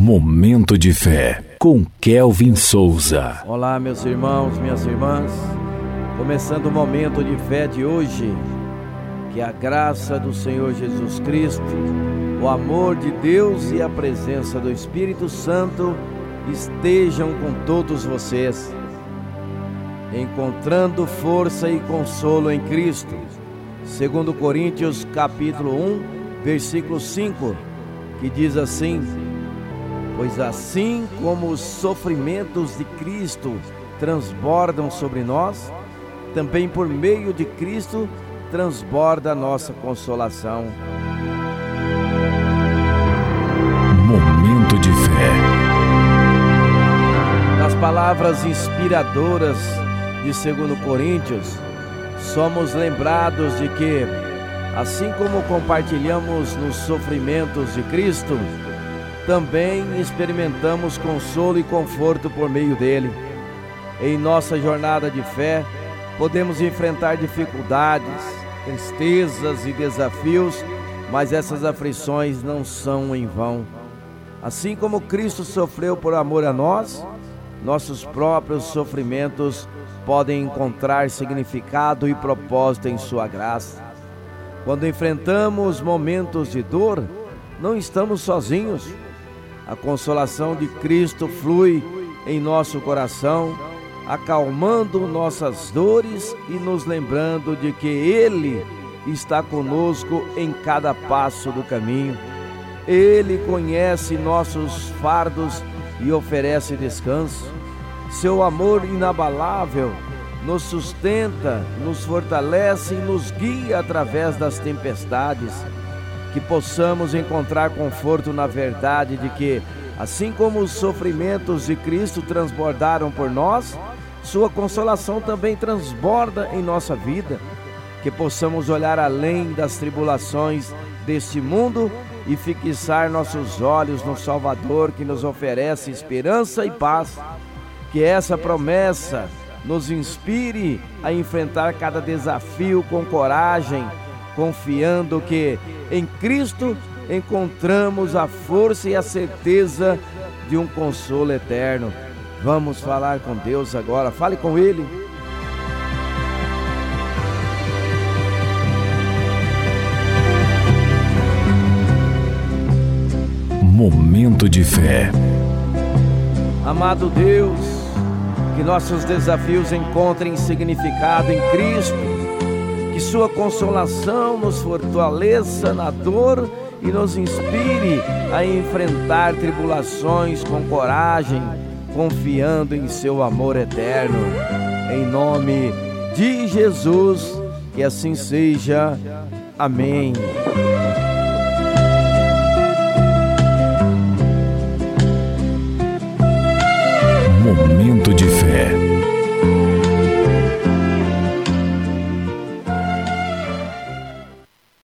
Momento de fé com Kelvin Souza. Olá, meus irmãos, minhas irmãs. Começando o momento de fé de hoje. Que a graça do Senhor Jesus Cristo, o amor de Deus e a presença do Espírito Santo estejam com todos vocês, encontrando força e consolo em Cristo. Segundo Coríntios capítulo 1, versículo 5, que diz assim: Pois assim como os sofrimentos de Cristo transbordam sobre nós, também por meio de Cristo transborda a nossa consolação. Momento de fé. Nas palavras inspiradoras de 2 Coríntios, somos lembrados de que, assim como compartilhamos nos sofrimentos de Cristo, também experimentamos consolo e conforto por meio dele. Em nossa jornada de fé, podemos enfrentar dificuldades, tristezas e desafios, mas essas aflições não são em vão. Assim como Cristo sofreu por amor a nós, nossos próprios sofrimentos podem encontrar significado e propósito em Sua graça. Quando enfrentamos momentos de dor, não estamos sozinhos. A consolação de Cristo flui em nosso coração acalmando nossas dores e nos lembrando de que Ele está conosco em cada passo do caminho. Ele conhece nossos fardos e oferece descanso. Seu amor inabalável nos sustenta, nos fortalece e nos guia através das tempestades. Que possamos encontrar conforto na verdade de que, assim como os sofrimentos de Cristo transbordaram por nós, sua consolação também transborda em nossa vida, que possamos olhar além das tribulações deste mundo e fixar nossos olhos no Salvador que nos oferece esperança e paz. Que essa promessa nos inspire a enfrentar cada desafio com coragem, confiando que em Cristo encontramos a força e a certeza de um consolo eterno. Vamos falar com Deus agora. Fale com Ele. Momento de fé. Amado Deus, que nossos desafios encontrem significado em Cristo, que Sua consolação nos fortaleça na dor e nos inspire a enfrentar tribulações com coragem confiando em seu amor eterno. Em nome de Jesus, que assim seja. Amém.